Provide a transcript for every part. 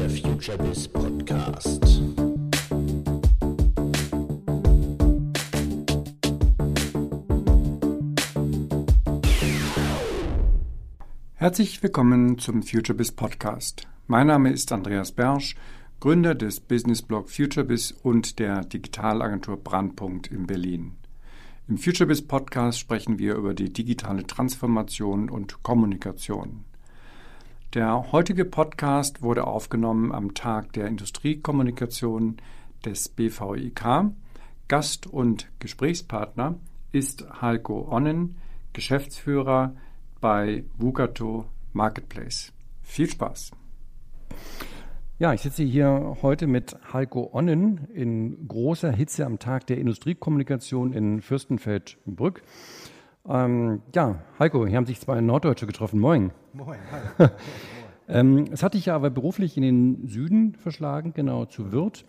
der FutureBiz Podcast. Herzlich willkommen zum FutureBiz Podcast. Mein Name ist Andreas Bersch, Gründer des Businessblog FutureBiz und der Digitalagentur Brandpunkt in Berlin. Im FutureBiz Podcast sprechen wir über die digitale Transformation und Kommunikation. Der heutige Podcast wurde aufgenommen am Tag der Industriekommunikation des BVIK. Gast und Gesprächspartner ist Heiko Onnen, Geschäftsführer bei Vugato Marketplace. Viel Spaß! Ja, ich sitze hier heute mit Heiko Onnen in großer Hitze am Tag der Industriekommunikation in Fürstenfeldbrück. Ähm, ja, Heiko, hier haben sich zwei Norddeutsche getroffen. Moin. Moin, hi. ähm, es hat dich ja aber beruflich in den Süden verschlagen, genau zu Würth.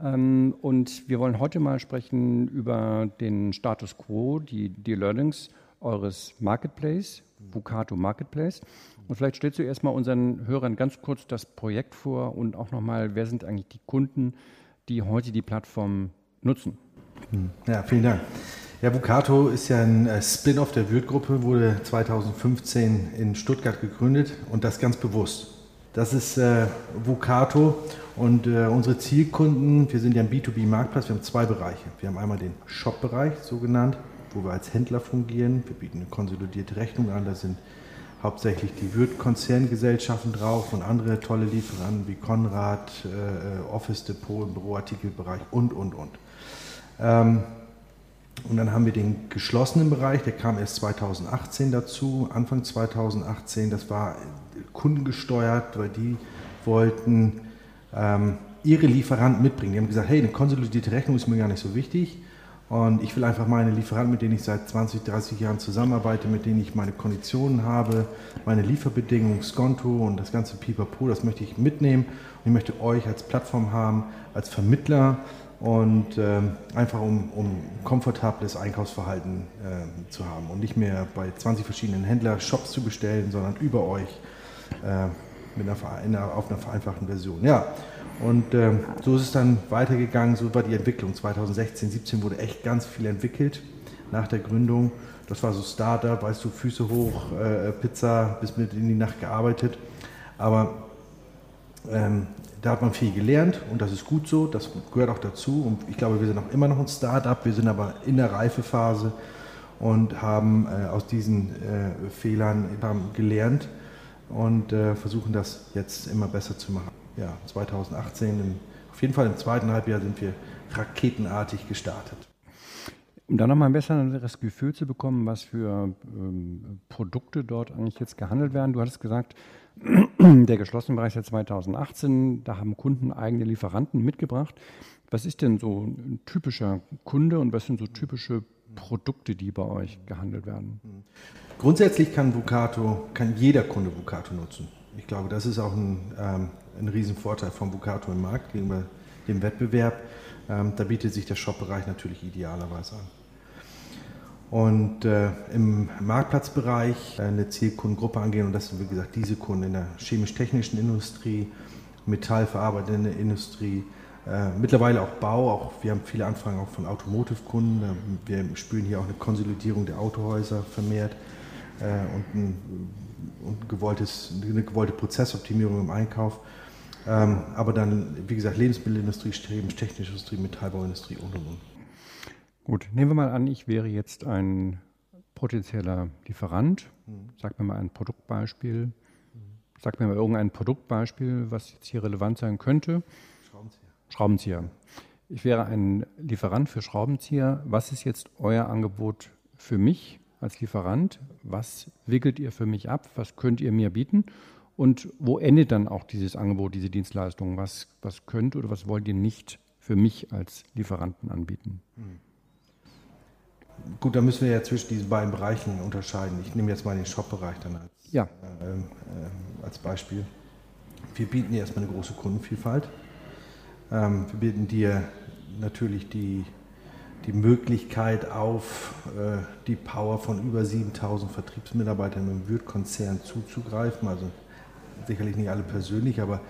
Ähm, und wir wollen heute mal sprechen über den Status quo, die, die Learnings eures Marketplace, Bucato Marketplace. Und vielleicht stellst du erstmal unseren Hörern ganz kurz das Projekt vor und auch nochmal, wer sind eigentlich die Kunden, die heute die Plattform nutzen? Hm. Ja, vielen Dank. Ja, Bucato ist ja ein äh, Spin-off der Würth-Gruppe, wurde 2015 in Stuttgart gegründet und das ganz bewusst. Das ist äh, Vucato und äh, unsere Zielkunden, wir sind ja ein B2B-Marktplatz, wir haben zwei Bereiche. Wir haben einmal den Shop-Bereich, so genannt, wo wir als Händler fungieren. Wir bieten eine konsolidierte Rechnung an, da sind hauptsächlich die Würth-Konzerngesellschaften drauf und andere tolle Lieferanten wie Konrad, äh, äh Office Depot im Büroartikelbereich und, und, und. Ähm, und dann haben wir den geschlossenen Bereich, der kam erst 2018 dazu, Anfang 2018. Das war kundengesteuert, weil die wollten ähm, ihre Lieferanten mitbringen. Die haben gesagt, hey, eine konsolidierte Rechnung ist mir gar nicht so wichtig. Und ich will einfach meine Lieferanten, mit denen ich seit 20, 30 Jahren zusammenarbeite, mit denen ich meine Konditionen habe, meine Lieferbedingungen, Skonto und das ganze Pipapo, das möchte ich mitnehmen. Und ich möchte euch als Plattform haben, als Vermittler, und äh, einfach um, um komfortables Einkaufsverhalten äh, zu haben und nicht mehr bei 20 verschiedenen Händler Shops zu bestellen, sondern über euch äh, mit einer, auf einer vereinfachten Version. Ja, und ähm, so ist es dann weitergegangen, so war die Entwicklung. 2016, 17 wurde echt ganz viel entwickelt nach der Gründung. Das war so Startup, weißt du, Füße hoch, äh, Pizza, bis mit in die Nacht gearbeitet. Aber ähm, da hat man viel gelernt und das ist gut so, das gehört auch dazu. Und ich glaube, wir sind auch immer noch ein Start-up, wir sind aber in der Reifephase und haben äh, aus diesen äh, Fehlern gelernt und äh, versuchen das jetzt immer besser zu machen. Ja, 2018, im, auf jeden Fall im zweiten Halbjahr sind wir raketenartig gestartet. Um da nochmal ein besseres Gefühl zu bekommen, was für ähm, Produkte dort eigentlich jetzt gehandelt werden. Du hattest gesagt, der geschlossene Bereich seit 2018. Da haben Kunden eigene Lieferanten mitgebracht. Was ist denn so ein typischer Kunde und was sind so typische Produkte, die bei euch gehandelt werden? Grundsätzlich kann Vucato, kann jeder Kunde Vucato nutzen. Ich glaube, das ist auch ein, ähm, ein Riesenvorteil von Vucato im Markt gegenüber dem Wettbewerb. Ähm, da bietet sich der Shop-Bereich natürlich idealerweise an. Und äh, im Marktplatzbereich eine Zielkundengruppe angehen und das sind wie gesagt diese Kunden in der chemisch-technischen Industrie, metallverarbeitende Industrie, äh, mittlerweile auch Bau, auch wir haben viele Anfragen auch von Automotive-Kunden. Wir spüren hier auch eine Konsolidierung der Autohäuser vermehrt äh, und, ein, und gewolltes, eine gewollte Prozessoptimierung im Einkauf. Ähm, aber dann, wie gesagt, Lebensmittelindustrie, chemisch-technische Industrie, Metallbauindustrie und und und. Gut, nehmen wir mal an, ich wäre jetzt ein potenzieller Lieferant. Mhm. Sag mir mal ein Produktbeispiel. Mhm. Sag mir mal irgendein Produktbeispiel, was jetzt hier relevant sein könnte. Schraubenzieher. Schraubenzieher. Ich wäre ein Lieferant für Schraubenzieher. Was ist jetzt euer Angebot für mich als Lieferant? Was wickelt ihr für mich ab? Was könnt ihr mir bieten? Und wo endet dann auch dieses Angebot, diese Dienstleistung? Was, was könnt oder was wollt ihr nicht für mich als Lieferanten anbieten? Mhm. Gut, da müssen wir ja zwischen diesen beiden Bereichen unterscheiden. Ich nehme jetzt mal den Shop-Bereich dann als, ja. äh, äh, als Beispiel. Wir bieten dir erstmal eine große Kundenvielfalt. Ähm, wir bieten dir natürlich die, die Möglichkeit auf, äh, die Power von über 7000 Vertriebsmitarbeitern im Würth-Konzern zuzugreifen. Also sicherlich nicht alle persönlich, aber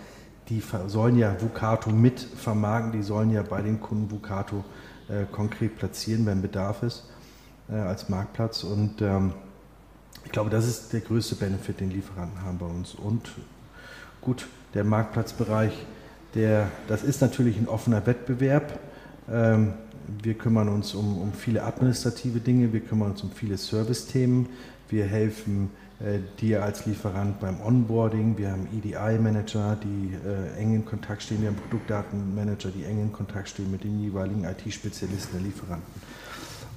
die sollen ja Vucato mit vermarkten, die sollen ja bei den Kunden Vucato äh, konkret platzieren, wenn Bedarf ist, äh, als Marktplatz. Und ähm, ich glaube, das ist der größte Benefit, den Lieferanten haben bei uns. Und gut, der Marktplatzbereich, der, das ist natürlich ein offener Wettbewerb. Ähm, wir kümmern uns um, um viele administrative Dinge, wir kümmern uns um viele Service-Themen, wir helfen äh, dir als Lieferant beim Onboarding, wir haben EDI-Manager, die äh, eng in Kontakt stehen, wir haben Produktdatenmanager, die eng in Kontakt stehen mit den jeweiligen IT-Spezialisten der Lieferanten.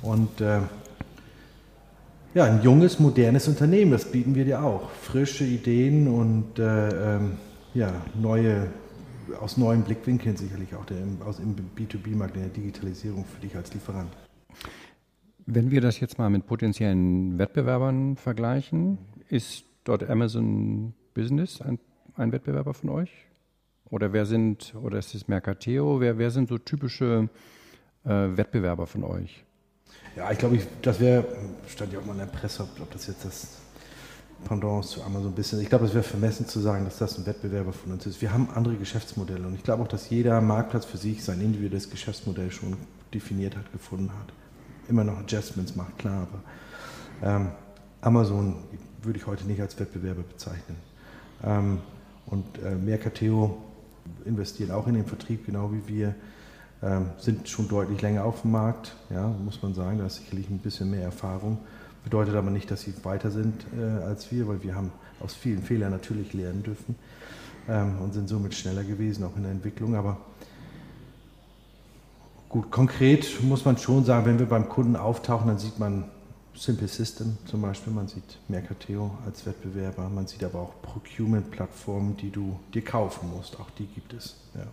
Und äh, ja, ein junges, modernes Unternehmen, das bieten wir dir auch. Frische Ideen und äh, ähm, ja, neue, aus neuen Blickwinkeln sicherlich auch der, aus, im B2B-Markt, in der Digitalisierung für dich als Lieferant. Wenn wir das jetzt mal mit potenziellen Wettbewerbern vergleichen, ist dort Amazon Business ein, ein Wettbewerber von euch? Oder wer sind, oder ist es Mercateo? Wer, wer sind so typische äh, Wettbewerber von euch? Ja, ich glaube, das wäre, stand ja auch mal in der Presse, ob, ob das jetzt das Pendant zu Amazon ein bisschen. Ich glaube, es wäre vermessen zu sagen, dass das ein Wettbewerber von uns ist. Wir haben andere Geschäftsmodelle und ich glaube auch, dass jeder Marktplatz für sich sein individuelles Geschäftsmodell schon definiert hat, gefunden hat. Immer noch Adjustments macht, klar, aber ähm, Amazon würde ich heute nicht als Wettbewerber bezeichnen. Ähm, und äh, Mercateo investiert auch in den Vertrieb, genau wie wir ähm, sind schon deutlich länger auf dem Markt, ja, muss man sagen. Da ist sicherlich ein bisschen mehr Erfahrung. Bedeutet aber nicht, dass sie weiter sind äh, als wir, weil wir haben aus vielen Fehlern natürlich lernen dürfen ähm, und sind somit schneller gewesen, auch in der Entwicklung. Aber gut, konkret muss man schon sagen, wenn wir beim Kunden auftauchen, dann sieht man Simple System zum Beispiel, man sieht Mercateo als Wettbewerber, man sieht aber auch Procurement-Plattformen, die du dir kaufen musst, auch die gibt es. Ja.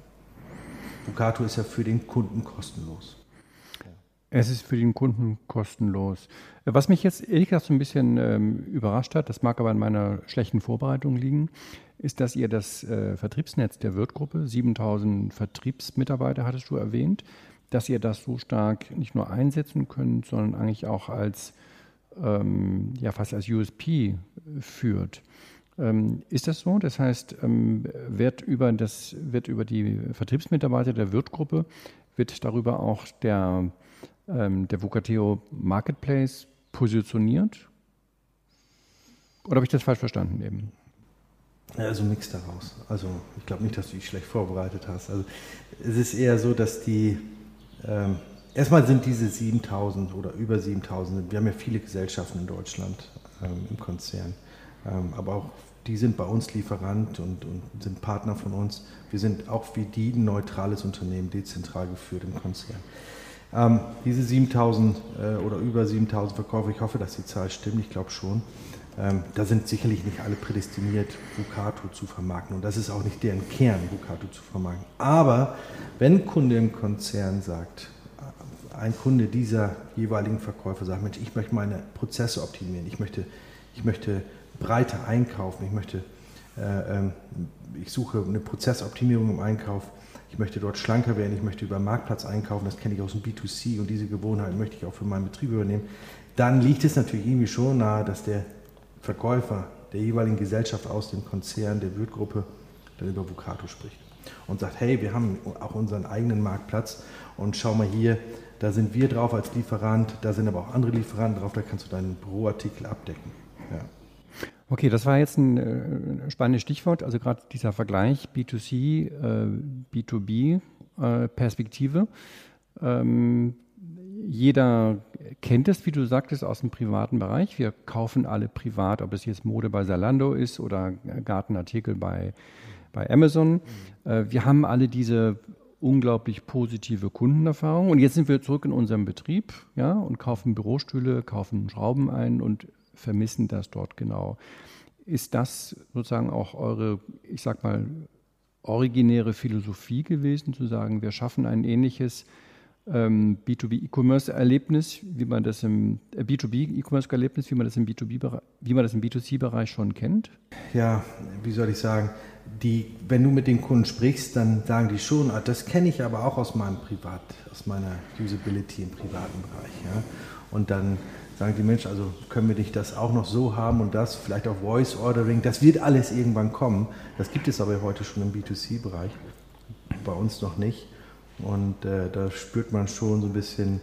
Bukato ist ja für den Kunden kostenlos. Es ist für den Kunden kostenlos. Was mich jetzt ehrlich gesagt so ein bisschen ähm, überrascht hat, das mag aber an meiner schlechten Vorbereitung liegen, ist, dass ihr das äh, Vertriebsnetz der Wirtgruppe, 7000 Vertriebsmitarbeiter hattest du erwähnt, dass ihr das so stark nicht nur einsetzen könnt, sondern eigentlich auch als, ähm, ja, fast als USP führt. Ähm, ist das so? Das heißt, ähm, wird, über das, wird über die Vertriebsmitarbeiter der Wirtgruppe, wird darüber auch der, ähm, der Vocateo Marketplace positioniert? Oder habe ich das falsch verstanden eben? Also nichts daraus. Also ich glaube nicht, dass du dich schlecht vorbereitet hast. Also es ist eher so, dass die, ähm, erstmal sind diese 7000 oder über 7000, wir haben ja viele Gesellschaften in Deutschland ähm, im Konzern, ähm, aber auch die sind bei uns Lieferant und, und, sind Partner von uns. Wir sind auch wie die ein neutrales Unternehmen, dezentral geführt im Konzern. Ähm, diese 7000 äh, oder über 7000 Verkäufer, ich hoffe, dass die Zahl stimmt, ich glaube schon. Ähm, da sind sicherlich nicht alle prädestiniert, Vucato zu vermarkten. Und das ist auch nicht deren Kern, Vucato zu vermarkten. Aber wenn ein Kunde im Konzern sagt, äh, ein Kunde dieser jeweiligen Verkäufer sagt, Mensch, ich möchte meine Prozesse optimieren, ich möchte, ich möchte breiter einkaufen. Ich möchte, äh, ähm, ich suche eine Prozessoptimierung im Einkauf. Ich möchte dort schlanker werden. Ich möchte über Marktplatz einkaufen. Das kenne ich aus dem B2C und diese Gewohnheit möchte ich auch für meinen Betrieb übernehmen. Dann liegt es natürlich irgendwie schon nahe, dass der Verkäufer der jeweiligen Gesellschaft aus dem Konzern, der Wirtgruppe, dann über Vucato spricht und sagt, hey, wir haben auch unseren eigenen Marktplatz und schau mal hier, da sind wir drauf als Lieferant, da sind aber auch andere Lieferanten drauf, da kannst du deinen Büroartikel abdecken. Ja. Okay, das war jetzt ein äh, spannendes Stichwort, also gerade dieser Vergleich B2C, äh, B2B äh, Perspektive. Ähm, jeder kennt es, wie du sagtest, aus dem privaten Bereich. Wir kaufen alle privat, ob es jetzt Mode bei Zalando ist oder Gartenartikel bei, bei Amazon. Äh, wir haben alle diese unglaublich positive Kundenerfahrung. Und jetzt sind wir zurück in unserem Betrieb ja, und kaufen Bürostühle, kaufen Schrauben ein und vermissen das dort genau. Ist das sozusagen auch eure, ich sag mal, originäre Philosophie gewesen, zu sagen, wir schaffen ein ähnliches ähm, B2B E-Commerce-Erlebnis, wie man das im äh, B2B E-Commerce-Erlebnis, wie man das im B2B, wie man das im B2C-Bereich schon kennt? Ja, wie soll ich sagen? Die, wenn du mit den Kunden sprichst, dann sagen die schon, ah, das kenne ich aber auch aus meinem Privat, aus meiner Usability im privaten Bereich. Ja? Und dann sagen die Menschen, also können wir nicht das auch noch so haben und das, vielleicht auch Voice Ordering, das wird alles irgendwann kommen. Das gibt es aber heute schon im B2C-Bereich, bei uns noch nicht. Und äh, da spürt man schon so ein bisschen,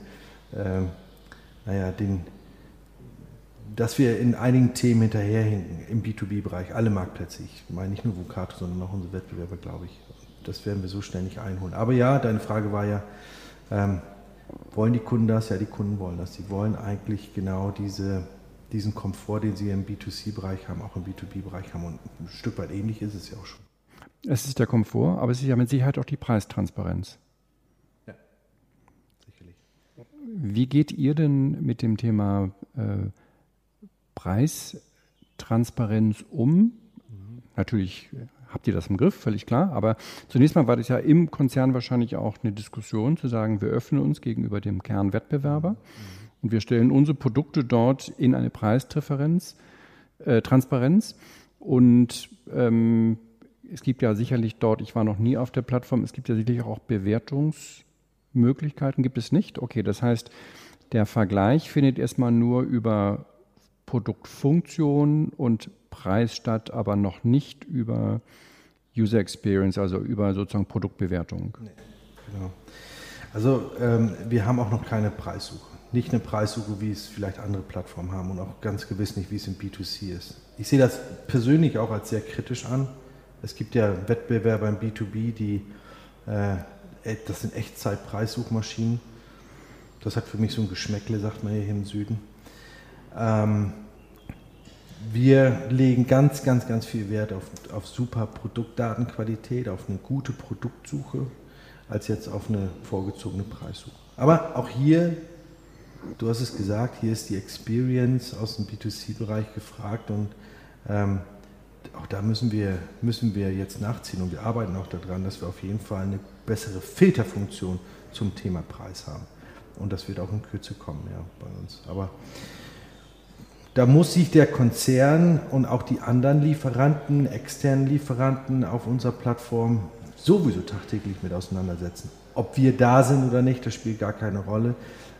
äh, naja, den, dass wir in einigen Themen hinterherhinken im B2B-Bereich, alle Marktplätze. Ich meine nicht nur Vocato, sondern auch unsere Wettbewerber, glaube ich. Das werden wir so schnell nicht einholen. Aber ja, deine Frage war ja, ähm, wollen die Kunden das? Ja, die Kunden wollen das. Sie wollen eigentlich genau diese, diesen Komfort, den sie im B2C-Bereich haben, auch im B2B-Bereich haben. Und ein Stück weit ähnlich ist es ja auch schon. Es ist der Komfort, aber es ist ja mit Sicherheit auch die Preistransparenz. Ja, sicherlich. Wie geht ihr denn mit dem Thema äh, Preistransparenz um? Mhm. Natürlich habt ihr das im Griff, völlig klar. Aber zunächst mal war das ja im Konzern wahrscheinlich auch eine Diskussion, zu sagen, wir öffnen uns gegenüber dem Kernwettbewerber mhm. und wir stellen unsere Produkte dort in eine Preistransparenz. Äh, Transparenz. Und ähm, es gibt ja sicherlich dort, ich war noch nie auf der Plattform, es gibt ja sicherlich auch Bewertungsmöglichkeiten, gibt es nicht. Okay, das heißt, der Vergleich findet erstmal nur über Produktfunktion und Preis statt, aber noch nicht über User Experience, also über sozusagen Produktbewertung. Nee, genau. Also ähm, wir haben auch noch keine Preissuche. Nicht eine Preissuche, wie es vielleicht andere Plattformen haben und auch ganz gewiss nicht, wie es im B2C ist. Ich sehe das persönlich auch als sehr kritisch an. Es gibt ja Wettbewerber im B2B, die, äh, das sind Echtzeit-Preissuchmaschinen. Das hat für mich so ein Geschmäckle, sagt man hier im Süden. Ähm, wir legen ganz, ganz, ganz viel Wert auf, auf super Produktdatenqualität, auf eine gute Produktsuche, als jetzt auf eine vorgezogene Preissuche. Aber auch hier, du hast es gesagt, hier ist die Experience aus dem B2C-Bereich gefragt und ähm, auch da müssen wir, müssen wir jetzt nachziehen und wir arbeiten auch daran, dass wir auf jeden Fall eine bessere Filterfunktion zum Thema Preis haben. Und das wird auch in Kürze kommen, ja, bei uns. Aber da muss sich der Konzern und auch die anderen Lieferanten, externen Lieferanten auf unserer Plattform sowieso tagtäglich mit auseinandersetzen. Ob wir da sind oder nicht, das spielt gar keine Rolle.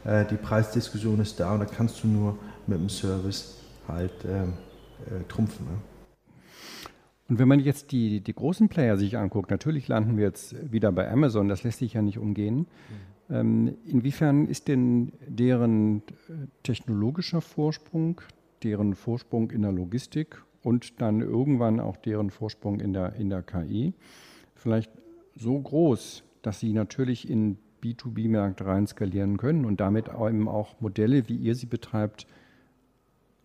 Äh, die Preisdiskussion ist da und da kannst du nur mit dem Service halt äh, äh, trumpfen. Ne? Und wenn man jetzt die, die großen Player sich anguckt, natürlich landen wir jetzt wieder bei Amazon, das lässt sich ja nicht umgehen. Mhm. Ähm, inwiefern ist denn deren äh, technologischer Vorsprung, deren Vorsprung in der Logistik und dann irgendwann auch deren Vorsprung in der, in der KI vielleicht so groß, dass sie natürlich in B2B-Märkte rein skalieren können und damit eben auch Modelle, wie ihr sie betreibt,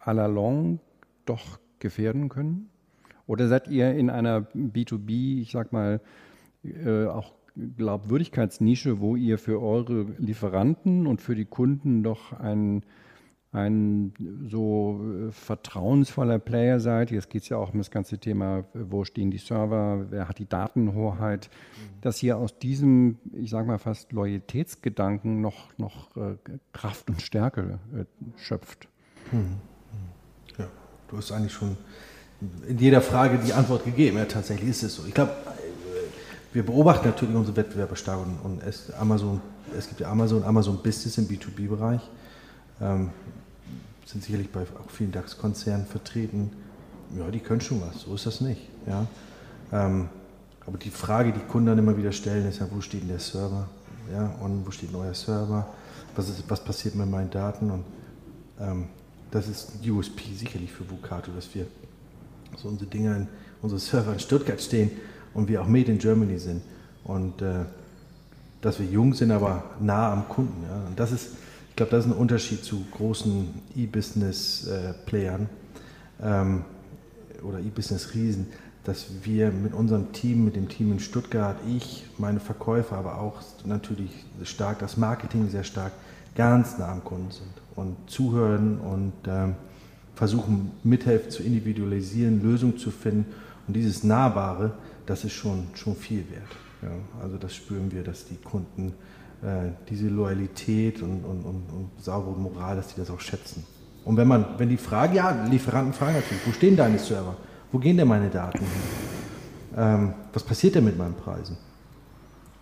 à la longue doch gefährden können? Oder seid ihr in einer B2B, ich sag mal, äh, auch Glaubwürdigkeitsnische, wo ihr für eure Lieferanten und für die Kunden doch ein ein so äh, vertrauensvoller Player seid. Jetzt geht es ja auch um das ganze Thema, wo stehen die Server, wer hat die Datenhoheit, mhm. dass ihr aus diesem, ich sage mal fast Loyalitätsgedanken noch, noch äh, Kraft und Stärke äh, schöpft. Mhm. mhm. Ja, du hast eigentlich schon in jeder Frage die Antwort gegeben. Ja, tatsächlich ist es so. Ich glaube, wir beobachten natürlich unsere Wettbewerber stark und, und es, Amazon, es gibt ja Amazon, Amazon Business im B2B-Bereich. Ähm, sind sicherlich bei auch vielen DAX-Konzernen vertreten. Ja, die können schon was, so ist das nicht. Ja. Ähm, aber die Frage, die Kunden dann immer wieder stellen, ist ja, wo steht denn der Server? Ja, und wo steht ein neuer Server? Was, ist, was passiert mit meinen Daten? Und ähm, das ist USP sicherlich für Vucato, dass wir so unsere Dinger, in, unsere Server in Stuttgart stehen und wir auch Made in Germany sind. Und äh, dass wir jung sind, aber nah am Kunden. Ja. Und das ist, ich glaube, das ist ein Unterschied zu großen E-Business-Playern ähm, oder E-Business-Riesen, dass wir mit unserem Team, mit dem Team in Stuttgart, ich, meine Verkäufer, aber auch natürlich stark, das Marketing sehr stark, ganz nah am Kunden sind und zuhören und ähm, versuchen, mithelfen zu individualisieren, Lösungen zu finden. Und dieses Nahbare, das ist schon, schon viel wert. Ja, also das spüren wir, dass die Kunden äh, diese Loyalität und, und, und, und, saubere Moral, dass die das auch schätzen. Und wenn man, wenn die fragen, ja, Lieferanten fragen natürlich, wo stehen deine Server? Wo gehen denn meine Daten hin? Ähm, was passiert denn mit meinen Preisen?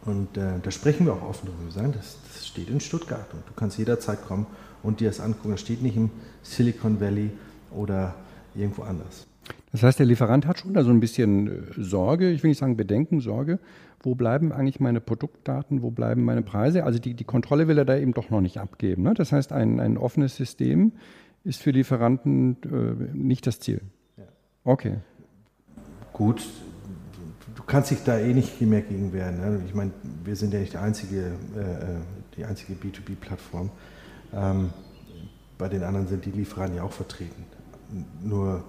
Und äh, da sprechen wir auch offen darüber. Wir sagen, das, das steht in Stuttgart und du kannst jederzeit kommen und dir das angucken. Das steht nicht im Silicon Valley oder irgendwo anders. Das heißt, der Lieferant hat schon da so ein bisschen äh, Sorge, ich will nicht sagen Bedenken, Sorge. Wo bleiben eigentlich meine Produktdaten, wo bleiben meine Preise? Also die, die Kontrolle will er da eben doch noch nicht abgeben. Ne? Das heißt, ein, ein offenes System ist für Lieferanten äh, nicht das Ziel. Okay. Gut, du kannst dich da eh nicht mehr gegen wehren. Ne? Ich meine, wir sind ja nicht die einzige, äh, äh die einzige B2B-Plattform. Ähm, bei den anderen sind die Lieferanten ja auch vertreten. Nur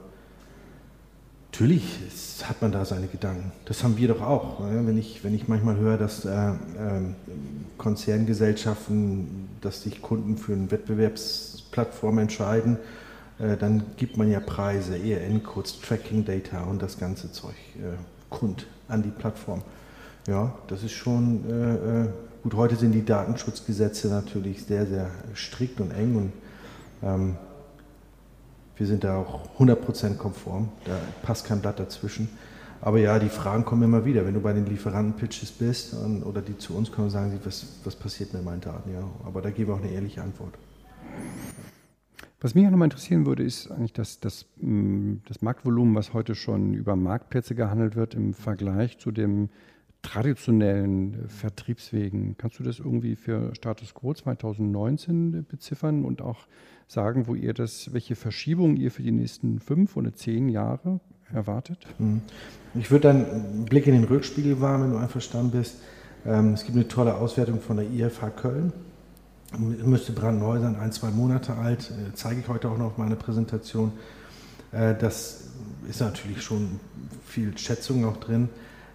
natürlich hat man da seine Gedanken. Das haben wir doch auch. Ne? Wenn, ich, wenn ich manchmal höre, dass äh, äh, Konzerngesellschaften, dass sich Kunden für eine Wettbewerbsplattform entscheiden, äh, dann gibt man ja Preise, ERN-Codes, Tracking-Data und das ganze Zeug äh, kund an die Plattform. Ja, das ist schon äh, äh, gut. Heute sind die Datenschutzgesetze natürlich sehr, sehr strikt und eng und ähm, wir sind da auch 100% konform, da passt kein Blatt dazwischen. Aber ja, die Fragen kommen immer wieder. Wenn du bei den Lieferanten-Pitches bist und, oder die zu uns kommen, sagen sie, was, was passiert mit meinen Daten? Ja, aber da geben wir auch eine ehrliche Antwort. Was mich auch nochmal interessieren würde, ist eigentlich das, das, mm, das Marktvolumen, was heute schon über Marktplätze gehandelt wird im Vergleich zu dem traditionellen Vertriebswegen. Kannst du das irgendwie für Status Quo 2019 beziffern und auch sagen, wo ihr das, welche Verschiebung ihr für die nächsten fünf oder zehn Jahre erwartet? Mhm. Ich würde dann einen Blick in den Rückspiegel wagen, wenn du einverstanden bist. Ähm, es gibt eine tolle Auswertung von der IFH Köln. Müsste brandneu sein, ein, zwei Monate alt. Äh, zeige ich heute auch noch auf meiner Präsentation. Äh, das ist natürlich schon viel Schätzung auch drin.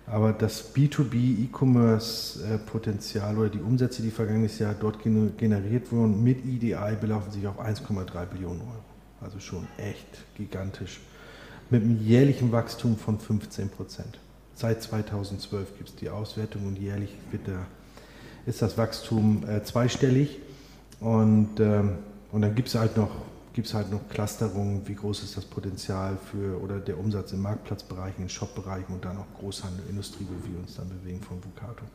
Aber das B2B E-Commerce-Potenzial oder die Umsätze, die vergangenes Jahr dort generiert wurden, mit EDI belaufen sich auf 1,3 Billionen Euro. Also schon echt gigantisch. Mit einem jährlichen Wachstum von 15 Prozent. Seit 2012 gibt es die Auswertung und jährlich der, ist das Wachstum äh, zweistellig. Und, ähm, und dann gibt es halt noch gibt es halt noch Clusterungen, wie groß ist das Potenzial für oder der Umsatz im Marktplatzbereich, in Shopbereichen und dann auch Großhandel, Industrie, wo wir uns dann bewegen von Vucato.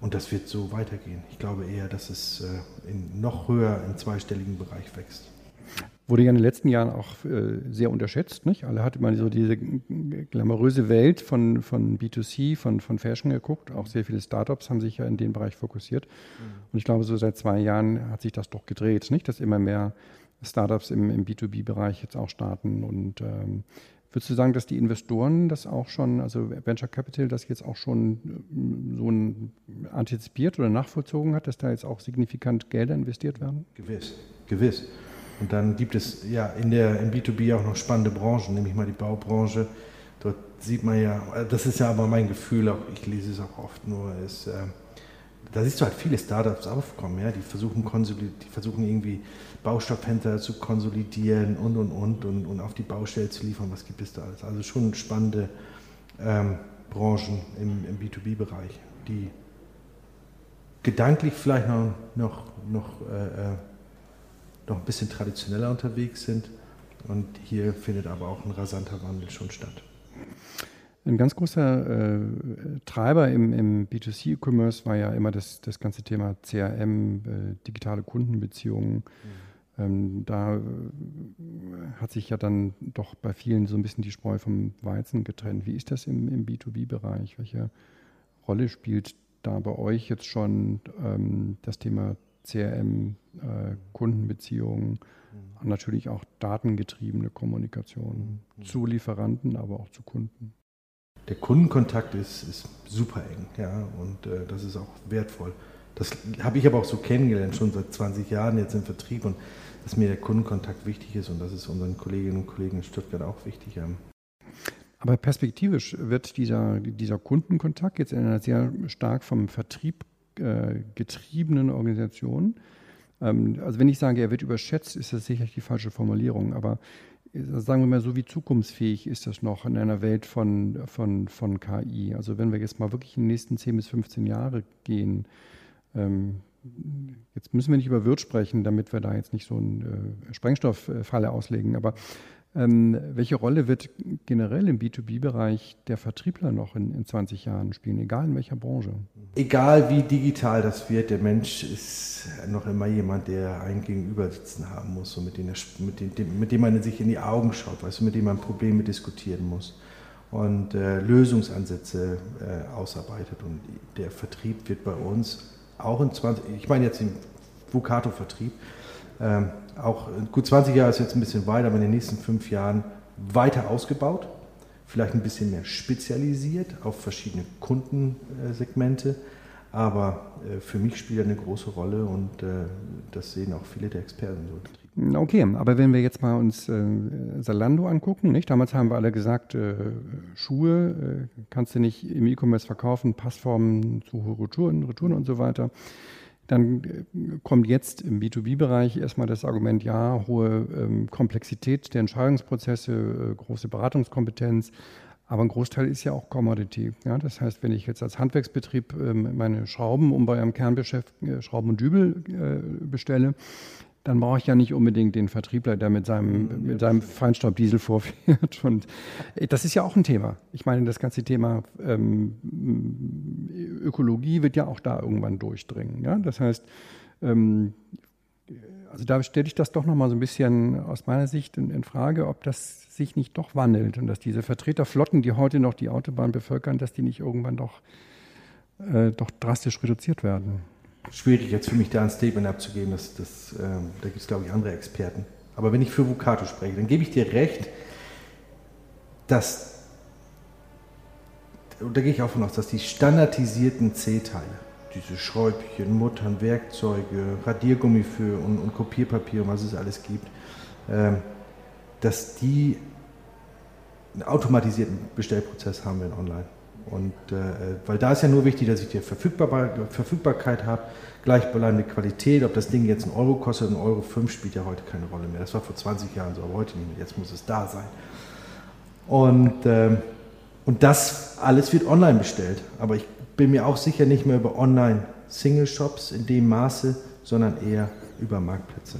Und das wird so weitergehen. Ich glaube eher, dass es äh, in noch höher im zweistelligen Bereich wächst. Wurde ja in den letzten Jahren auch äh, sehr unterschätzt. Nicht? Alle hatten mal so diese glamouröse Welt von, von B2C, von, von Fashion geguckt. Auch sehr viele Startups haben sich ja in den Bereich fokussiert. Mhm. Und ich glaube, so seit zwei Jahren hat sich das doch gedreht, nicht? dass immer mehr Startups im, im B2B-Bereich jetzt auch starten. Und ähm, würdest du sagen, dass die Investoren das auch schon, also Venture Capital, das jetzt auch schon äh, so ein antizipiert oder nachvollzogen hat, dass da jetzt auch signifikant Gelder investiert werden? Gewiss, gewiss. Und dann gibt es ja in der im B2B auch noch spannende Branchen, nämlich mal die Baubranche. Dort sieht man ja, das ist ja aber mein Gefühl, auch ich lese es auch oft nur, ist, äh, da siehst du halt viele Startups aufkommen, ja, die versuchen, die versuchen irgendwie Baustoffhändler zu konsolidieren und und und und, und auf die Baustelle zu liefern. Was gibt es da alles? Also schon spannende ähm, Branchen im, im B2B-Bereich, die gedanklich vielleicht noch, noch, noch, äh, äh, noch ein bisschen traditioneller unterwegs sind. Und hier findet aber auch ein rasanter Wandel schon statt. Ein ganz großer äh, Treiber im, im B2C-E-Commerce war ja immer das, das ganze Thema CRM, äh, digitale Kundenbeziehungen. Mhm. Ähm, da äh, hat sich ja dann doch bei vielen so ein bisschen die Spreu vom Weizen getrennt. Wie ist das im, im B2B-Bereich? Welche Rolle spielt da bei euch jetzt schon ähm, das Thema CRM, äh, Kundenbeziehungen, mhm. natürlich auch datengetriebene Kommunikation mhm. zu Lieferanten, aber auch zu Kunden? Der Kundenkontakt ist, ist super eng, ja, und äh, das ist auch wertvoll. Das habe ich aber auch so kennengelernt, schon seit 20 Jahren jetzt im Vertrieb und dass mir der Kundenkontakt wichtig ist und das ist unseren Kolleginnen und Kollegen in Stuttgart auch wichtig. Aber perspektivisch wird dieser, dieser Kundenkontakt jetzt in einer sehr stark vom Vertrieb äh, getriebenen Organisation, ähm, also wenn ich sage, er wird überschätzt, ist das sicherlich die falsche Formulierung, aber sagen wir mal so, wie zukunftsfähig ist das noch in einer Welt von, von, von KI? Also wenn wir jetzt mal wirklich in den nächsten 10 bis 15 Jahre gehen, ähm, jetzt müssen wir nicht über Wirt sprechen, damit wir da jetzt nicht so eine äh, Sprengstofffalle auslegen, aber Ähm, welche Rolle wird generell im B2B-Bereich der Vertriebler noch in, in 20 Jahren spielen, egal in welcher Branche? Egal wie digital das wird, der Mensch ist noch immer jemand, der einen Gegenüber sitzen haben muss, so mit, dem, mit, dem, mit dem man sich in die Augen schaut, weißt du, mit dem man Probleme diskutieren muss und äh, Lösungsansätze äh, ausarbeitet. Und der Vertrieb wird bei uns auch in 20, ich meine jetzt im Vucato-Vertrieb, ähm, auch gut 20 Jahre ist jetzt ein bisschen weiter, aber in den nächsten fünf Jahren weiter ausgebaut, vielleicht ein bisschen mehr spezialisiert auf verschiedene Kundensegmente. Aber äh, für mich spielt er eine große Rolle und äh, das sehen auch viele der Experten so. Okay, aber wenn wir jetzt mal uns äh, Salando angucken, nicht? Damals haben wir alle gesagt, Schuhe kannst du nicht im E-Commerce verkaufen, Passformen zu Retouren, Retouren und so weiter. Dann äh, kommt jetzt im B2B-Bereich erstmal das Argument, ja, hohe ähm, Komplexität der Entscheidungsprozesse, äh, große Beratungskompetenz, aber ein Großteil ist ja auch Commodity. Ja? Das heißt, wenn ich jetzt als Handwerksbetrieb ähm, meine Schrauben, um bei einem Kerngeschäft äh, Schrauben und Dübel äh, bestelle, dann brauche ich ja nicht unbedingt den Vertriebler, der mit seinem, mhm. mit seinem Feinstaubdiesel vorfährt. Und das ist ja auch ein Thema. Ich meine, das ganze Thema ähm, Ökologie wird ja auch da irgendwann durchdringen. Ja? Das heißt, ähm, also da stelle ich das doch nochmal so ein bisschen aus meiner Sicht in, in, Frage, ob das sich nicht doch wandelt und dass diese Vertreterflotten, die heute noch die Autobahn bevölkern, dass die nicht irgendwann doch, äh, doch drastisch reduziert werden schwierig jetzt für mich da ein Statement abzugeben. Das, das, ähm, da gibt es, glaube ich, andere Experten. Aber wenn ich für Vucato spreche, dann gebe ich dir recht, dass, und da gehe ich auch von aus, dass die standardisierten C-Teile, diese Schräubchen, Muttern, Werkzeuge, Radiergummi für und, und Kopierpapier und was es alles gibt, ähm, dass die einen automatisierten Bestellprozess haben wir online. Und äh, weil da ist ja nur wichtig, dass ich die Verfügbar Verfügbarkeit habe, gleichbleibende Qualität. Ob das Ding jetzt einen Euro kostet, ein Euro 5 spielt ja heute keine Rolle mehr. Das war vor 20 Jahren so, aber heute nicht mehr. Jetzt muss es da sein. Und, äh, und das alles wird online bestellt. Aber ich bin mir auch sicher nicht mehr über Online-Single-Shops in dem Maße, sondern eher über Marktplätze.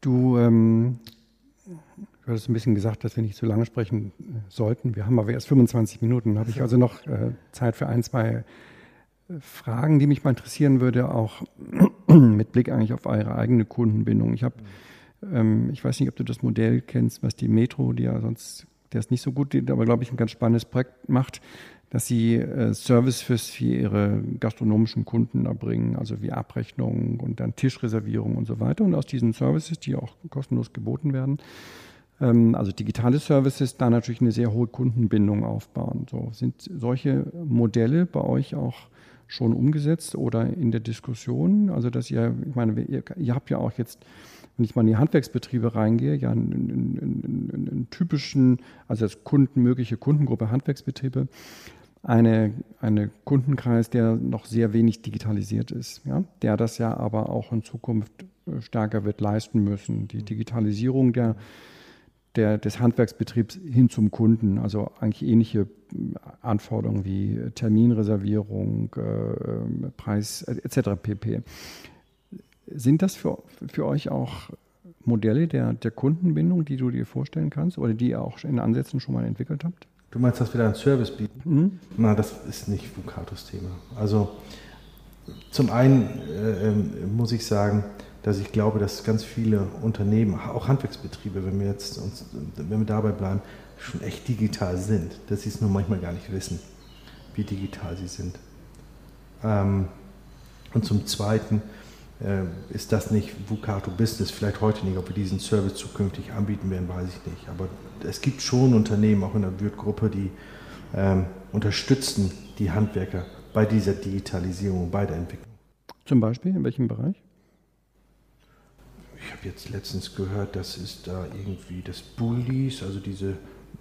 Du ähm, Du hattest ein bisschen gesagt, dass wir nicht zu lange sprechen äh, sollten. Wir haben aber erst 25 Minuten. Habe ich also noch äh, Zeit für ein, zwei äh, Fragen, die mich mal interessieren würde, auch mit Blick eigentlich auf eure eigene Kundenbindung. Ich habe, ähm, ich weiß nicht, ob du das Modell kennst, was die Metro, die ja sonst, der ist nicht so gut, aber glaube ich ein ganz spannendes Projekt macht, dass sie Services für ihre gastronomischen Kunden erbringen, also wie Abrechnung und dann Tischreservierung und so weiter. Und aus diesen Services, die auch kostenlos geboten werden, also digitale Services, da natürlich eine sehr hohe Kundenbindung aufbauen. So, sind solche Modelle bei euch auch schon umgesetzt oder in der Diskussion? Also, dass ihr, ich meine, ihr, ihr habt ja auch jetzt, wenn ich mal in die Handwerksbetriebe reingehe, ja einen, typischen, also als Kunden, mögliche Kundengruppe Handwerksbetriebe, eine, eine Kundenkreis, der noch sehr wenig digitalisiert ist, ja? der das ja aber auch in Zukunft äh, stärker wird leisten müssen. Die Digitalisierung der der, des Handwerksbetriebs hin zum Kunden. Also eigentlich ähnliche äh, Anforderungen wie Terminreservierung, äh, Preis etc. pp. Sind das für, für euch auch Modelle der, der Kundenbindung, die du dir vorstellen kannst oder die ihr auch in Ansätzen schon mal entwickelt habt? Du meinst, dass wir da einen Service bieten? Mhm. Na, das ist nicht Vucatos Thema. Also zum einen äh, ähm, muss ich sagen, dass ich glaube, dass ganz viele Unternehmen, auch Handwerksbetriebe, wenn wir jetzt uns, wenn wir dabei bleiben, schon echt digital sind, dass sie es nur manchmal gar nicht wissen, wie digital sie sind. Ähm, und zum Zweiten äh, ist das nicht Vucato Business, vielleicht heute nicht, ob wir diesen Service zukünftig anbieten werden, weiß ich nicht. Aber es gibt schon Unternehmen, auch in der Würth-Gruppe, die ähm, unterstützen die Handwerker bei dieser Digitalisierung, bei der Entwicklung. Zum Beispiel in welchem Bereich? Ich habe jetzt letztens gehört, dass es da irgendwie das Bullies, also diese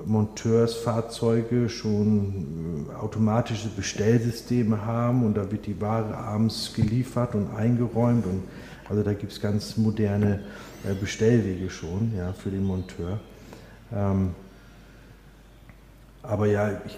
Monteursfahrzeuge schon äh, automatische Bestellsysteme haben und da wird die Ware abends geliefert und eingeräumt und also da gibt es ganz moderne äh, Bestellwege schon ja, für den Monteur. Ähm, aber ja, ich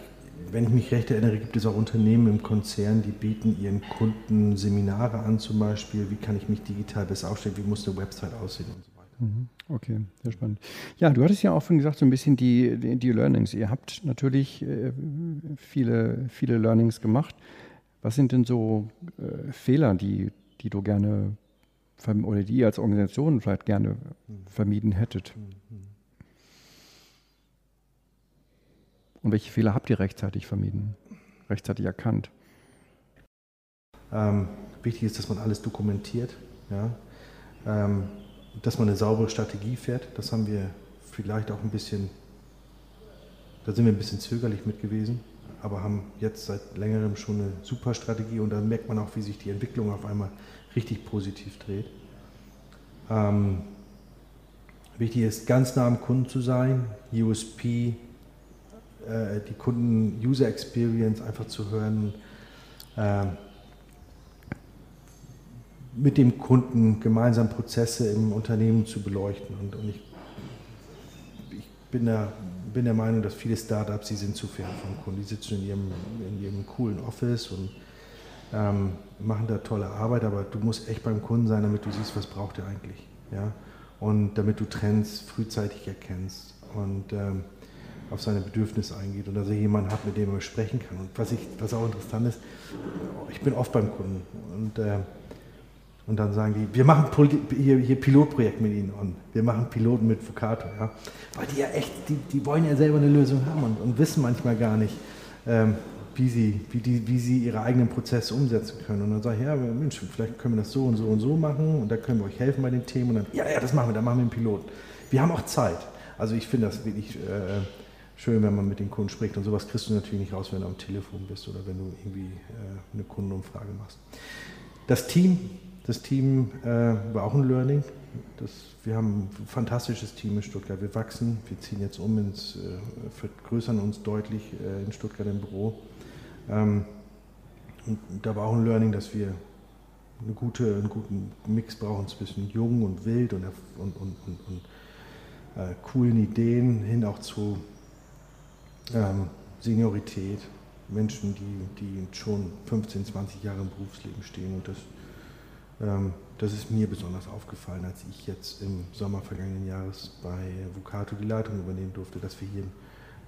wenn ich mich recht erinnere, gibt es auch Unternehmen im Konzern, die bieten ihren Kunden Seminare an, zum Beispiel, wie kann ich mich digital besser aufstellen, wie muss eine Website aussehen und so weiter. Mhm. Okay, sehr spannend. Ja, du hattest ja auch schon gesagt, so ein bisschen die, die, die Learnings. Ihr habt natürlich äh, viele, viele Learnings gemacht. Was sind denn so äh, Fehler, die, die du gerne oder die ihr als Organisation vielleicht gerne vermieden hättet? Und welche Fehler habt ihr rechtzeitig vermieden, rechtzeitig erkannt? Ähm, wichtig ist, dass man alles dokumentiert. Ja? Ähm, dass man eine saubere Strategie fährt. Das haben wir vielleicht auch ein bisschen, da sind wir ein bisschen zögerlich mit gewesen, aber haben jetzt seit längerem schon eine super Strategie und da merkt man auch, wie sich die Entwicklung auf einmal richtig positiv dreht. Ähm, wichtig ist, ganz nah am Kunden zu sein, USP, äh, die Kunden User Experience einfach zu hören. Äh, mit dem Kunden gemeinsam Prozesse im Unternehmen zu beleuchten. Und, und ich, ich bin, der, bin der Meinung, dass viele Startups, die sind zu fern vom Kunden. Die sitzen in ihrem, in ihrem coolen Office und ähm, machen da tolle Arbeit, aber du musst echt beim Kunden sein, damit du siehst, was braucht er eigentlich. Ja? Und damit du Trends frühzeitig erkennst und ähm, auf seine Bedürfnisse eingeht und dass er jemanden hat, mit dem er sprechen kann. Und was, ich, was auch interessant ist, ich bin oft beim Kunden und äh, und dann sagen die, wir machen hier, hier Pilotprojekt mit ihnen und wir machen Piloten mit Fukato. Ja? Weil die ja echt, die, die wollen ja selber eine Lösung haben und, und wissen manchmal gar nicht, ähm, wie, sie, wie, die, wie sie ihre eigenen Prozesse umsetzen können. Und dann sage ich, ja, Mensch, vielleicht können wir das so und so und so machen und da können wir euch helfen bei den Themen. Und dann, ja, ja, das machen wir, dann machen wir einen Piloten. Wir haben auch Zeit. Also ich finde das wirklich äh, schön, wenn man mit den Kunden spricht. Und sowas kriegst du natürlich nicht raus, wenn du am Telefon bist oder wenn du irgendwie äh, eine Kundenumfrage machst. Das Team, das Team äh, war auch ein Learning. Das, wir haben ein fantastisches Team in Stuttgart. Wir wachsen, wir ziehen jetzt um, ins, äh, vergrößern uns deutlich in Stuttgart im Büro. Ähm, und da war auch ein Learning, dass wir eine gute, einen guten Mix brauchen zwischen jung und wild und, und, und, und, und äh, coolen Ideen hin auch zu ähm, Seniorität. Menschen, die, die schon 15, 20 Jahre im Berufsleben stehen und das ähm, das ist mir besonders aufgefallen, als ich jetzt im Sommer vergangenen Jahres bei Vucato die Leitung übernehmen durfte, dass wir hier einen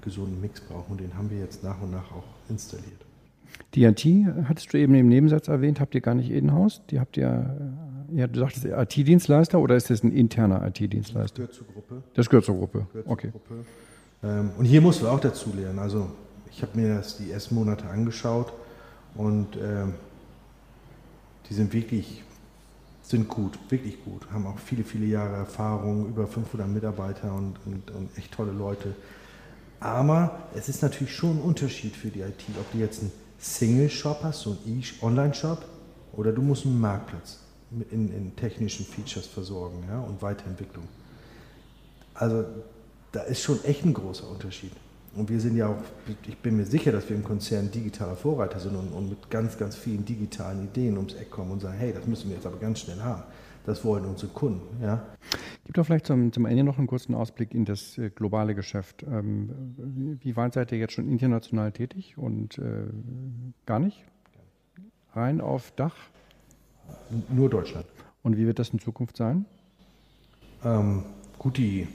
gesunden Mix brauchen und den haben wir jetzt nach und nach auch installiert. Die IT hattest du eben im Nebensatz erwähnt, habt ihr gar nicht in-house? Die habt ihr, ja, du sagtest IT-Dienstleister oder ist das ein interner IT-Dienstleister? Das gehört zur Gruppe. Das gehört zur Gruppe, gehört zur okay. Gruppe. Ähm, und hier musst du auch dazu lernen. Also ich habe mir das die ersten Monate angeschaut und ähm, die sind wirklich sind gut, wirklich gut, haben auch viele, viele Jahre Erfahrung, über 500 Mitarbeiter und, und, und echt tolle Leute. Aber es ist natürlich schon ein Unterschied für die IT, ob du jetzt einen Single-Shop hast, so einen Online-Shop, oder du musst einen Marktplatz in, in technischen Features versorgen ja, und Weiterentwicklung. Also da ist schon echt ein großer Unterschied. Und wir sind ja auch, ich bin mir sicher, dass wir im Konzern digitaler Vorreiter sind und, und, mit ganz, ganz vielen digitalen Ideen ums Eck kommen und sagen, hey, das müssen wir jetzt aber ganz schnell haben. Das wollen unsere Kunden. Ja. Gibt doch vielleicht zum, zum Ende noch einen kurzen Ausblick in das äh, globale Geschäft. Ähm, wie weit seid ihr jetzt schon international tätig und äh, gar nicht? Rein auf Dach? Nur Deutschland. Und wie wird das in Zukunft sein? Ähm, gut, die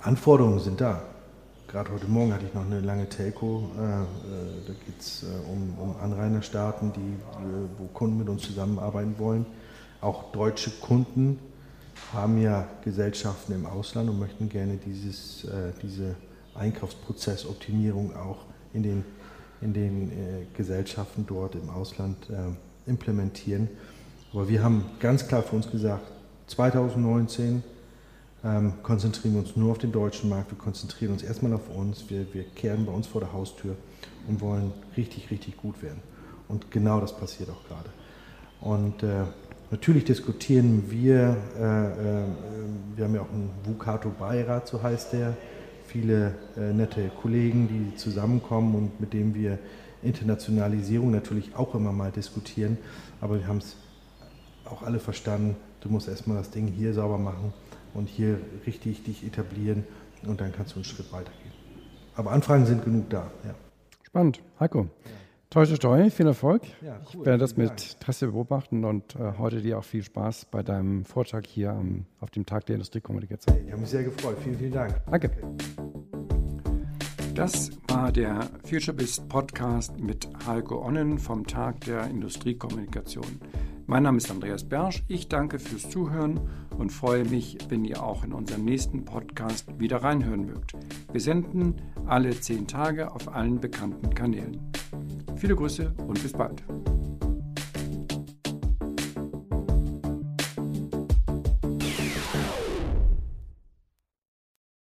Anforderungen sind da. Gerade heute Morgen hatte ich noch eine lange Telco. Äh, äh, da geht es äh, um, um Anrainerstaaten, die, wo Kunden mit uns zusammenarbeiten wollen. Auch deutsche Kunden haben ja Gesellschaften im Ausland und möchten gerne dieses, diese Einkaufsprozessoptimierung auch in den, in den Gesellschaften dort im Ausland implementieren. Aber wir haben ganz klar für uns gesagt, 2019 ähm, konzentrieren wir uns nur auf den deutschen Markt, wir konzentrieren uns erstmal auf uns, wir, wir kehren bei uns vor der Haustür und wollen richtig, richtig gut werden. Und genau das passiert auch gerade. Und äh, natürlich diskutieren wir, äh, äh, wir haben ja auch einen Vucato-Beirat, so heißt der, viele äh, nette Kollegen, die zusammenkommen und mit denen wir Internationalisierung natürlich auch immer mal diskutieren. Aber wir haben es auch alle verstanden, du musst erstmal das Ding hier sauber machen und hier richtig dich etablieren und dann kannst du einen Schritt weitergehen. Aber Anfragen sind genug da. Ja. Spannend. Heiko, Toi, toi, toi, viel Erfolg. Ja, cool. ich werde das mit Interesse beobachten und äh, heute dir auch viel Spaß bei deinem Vortrag hier am, auf dem Tag der Industriekommunikation. Ich habe mich sehr gefreut. Vielen, vielen Dank. Danke. Das war der FutureBiz Podcast mit Heiko Onnen vom Tag der Industriekommunikation. Mein Name ist Andreas Bersch. Ich danke fürs Zuhören und freue mich, wenn ihr auch in unserem nächsten Podcast wieder reinhören mögt. Wir senden alle zehn Tage auf allen bekannten Kanälen. Viele Grüße und bis bald.